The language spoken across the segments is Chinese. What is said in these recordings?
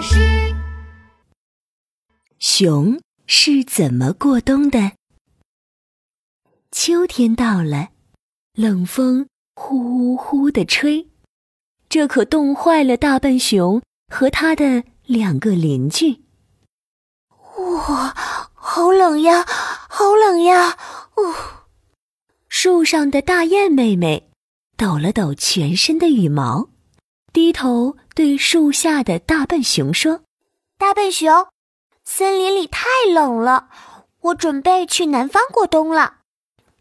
巴士。熊是怎么过冬的？秋天到了，冷风呼呼的吹，这可冻坏了大笨熊和他的两个邻居。哇，好冷呀，好冷呀！哦，树上的大雁妹妹抖了抖全身的羽毛。低头对树下的大笨熊说：“大笨熊，森林里太冷了，我准备去南方过冬了。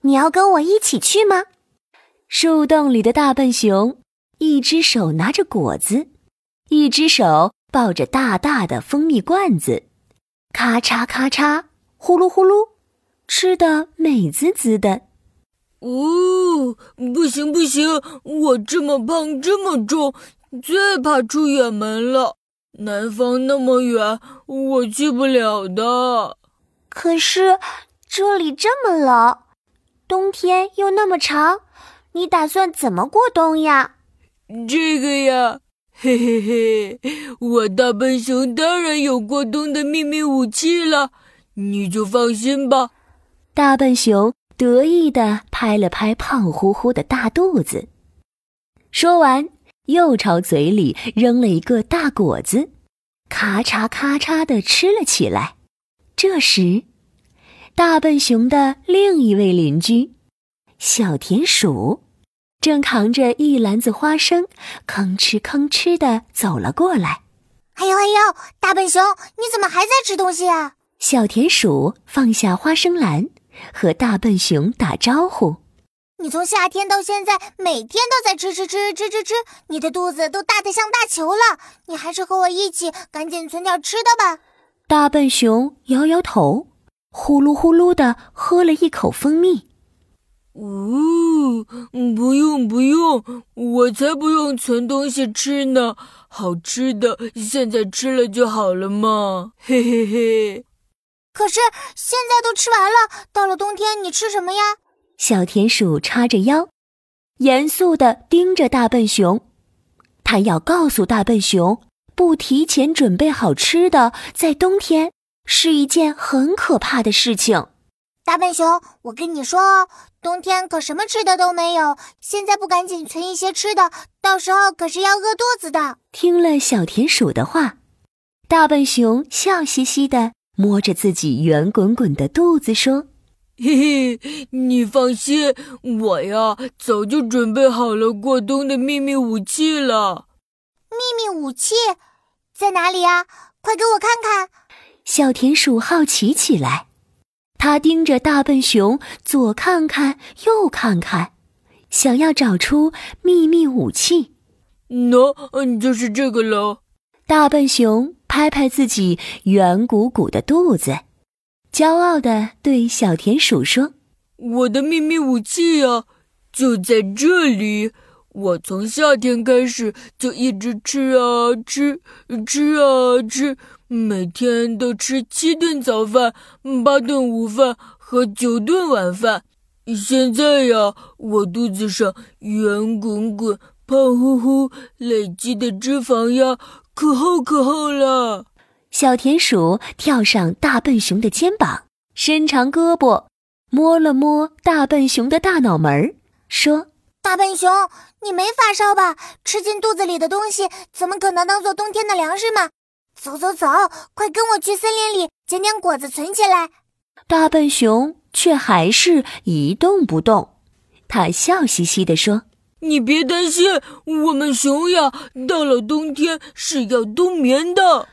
你要跟我一起去吗？”树洞里的大笨熊一只手拿着果子，一只手抱着大大的蜂蜜罐子，咔嚓咔嚓，呼噜呼噜，吃的美滋滋的。哦，不行不行，我这么胖，这么重。最怕出远门了，南方那么远，我去不了的。可是这里这么冷，冬天又那么长，你打算怎么过冬呀？这个呀，嘿嘿嘿，我大笨熊当然有过冬的秘密武器了，你就放心吧。大笨熊得意地拍了拍胖乎乎的大肚子，说完。又朝嘴里扔了一个大果子，咔嚓咔嚓的吃了起来。这时，大笨熊的另一位邻居小田鼠正扛着一篮子花生，吭哧吭哧的走了过来。哎呦哎呦，大笨熊，你怎么还在吃东西啊？小田鼠放下花生篮，和大笨熊打招呼。你从夏天到现在，每天都在吃吃吃吃吃吃，你的肚子都大得像大球了。你还是和我一起赶紧存点吃的吧。大笨熊摇摇头，呼噜呼噜的喝了一口蜂蜜。呜，不用不用，我才不用存东西吃呢。好吃的现在吃了就好了嘛，嘿嘿嘿。可是现在都吃完了，到了冬天你吃什么呀？小田鼠叉着腰，严肃地盯着大笨熊。他要告诉大笨熊，不提前准备好吃的，在冬天是一件很可怕的事情。大笨熊，我跟你说哦，冬天可什么吃的都没有。现在不赶紧存一些吃的，到时候可是要饿肚子的。听了小田鼠的话，大笨熊笑嘻嘻地摸着自己圆滚滚的肚子说。嘿嘿，你放心，我呀早就准备好了过冬的秘密武器了。秘密武器在哪里呀？快给我看看！小田鼠好奇起来，它盯着大笨熊左看看右看看，想要找出秘密武器。喏，嗯就是这个喽。大笨熊拍拍自己圆鼓鼓的肚子。骄傲地对小田鼠说：“我的秘密武器呀，就在这里！我从夏天开始就一直吃啊吃，吃啊吃，每天都吃七顿早饭、八顿午饭和九顿晚饭。现在呀，我肚子上圆滚滚、胖乎乎，累积的脂肪呀，可厚可厚了。”小田鼠跳上大笨熊的肩膀，伸长胳膊，摸了摸大笨熊的大脑门儿，说：“大笨熊，你没发烧吧？吃进肚子里的东西怎么可能当做冬天的粮食嘛？走走走，快跟我去森林里捡点果子存起来。”大笨熊却还是一动不动。他笑嘻嘻地说：“你别担心，我们熊呀，到了冬天是要冬眠的。”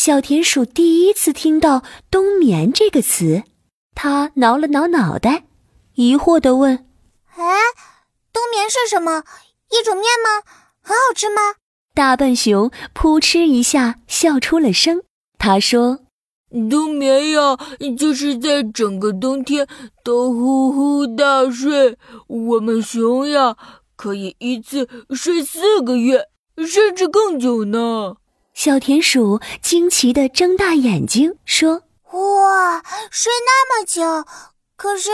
小田鼠第一次听到“冬眠”这个词，它挠了挠脑袋，疑惑地问：“哎，冬眠是什么？一种面吗？很好吃吗？”大笨熊扑哧一下笑出了声。他说：“冬眠呀，就是在整个冬天都呼呼大睡。我们熊呀，可以一次睡四个月，甚至更久呢。”小田鼠惊奇地睁大眼睛说：“哇，睡那么久！可是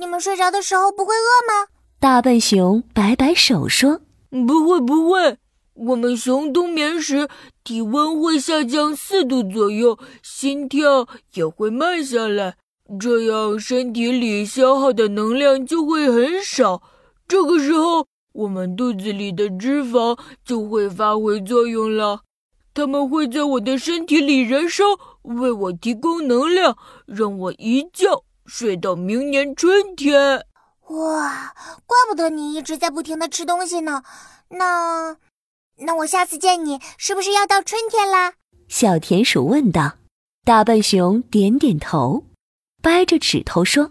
你们睡着的时候不会饿吗？”大笨熊摆摆手说：“不会，不会，我们熊冬眠时，体温会下降四度左右，心跳也会慢下来，这样身体里消耗的能量就会很少。这个时候，我们肚子里的脂肪就会发挥作用了，它们会在我的身体里燃烧，为我提供能量，让我一觉睡到明年春天。哇，怪不得你一直在不停的吃东西呢。那，那我下次见你是不是要到春天啦？小田鼠问道。大笨熊点点头，掰着指头说：“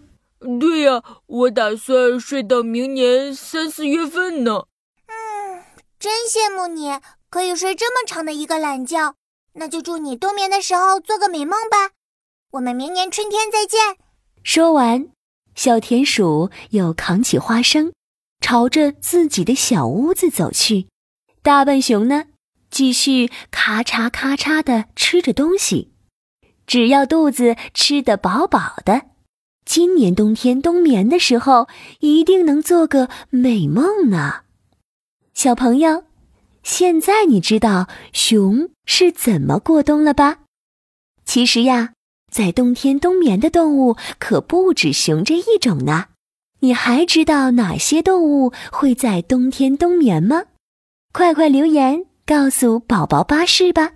对呀，我打算睡到明年三四月份呢。”真羡慕你可以睡这么长的一个懒觉。那就祝你冬眠的时候做个美梦吧。我们明年春天再见。说完。小田鼠又扛起花生，朝着自己的小屋子走去。大笨熊呢，继续咔嚓咔嚓的吃着东西。只要肚子吃得饱饱的，今年冬天冬眠的时候，一定能做个美梦呢。小朋友，现在你知道熊是怎么过冬了吧？其实呀。在冬天冬眠的动物可不止熊这一种呢，你还知道哪些动物会在冬天冬眠吗？快快留言告诉宝宝巴士吧。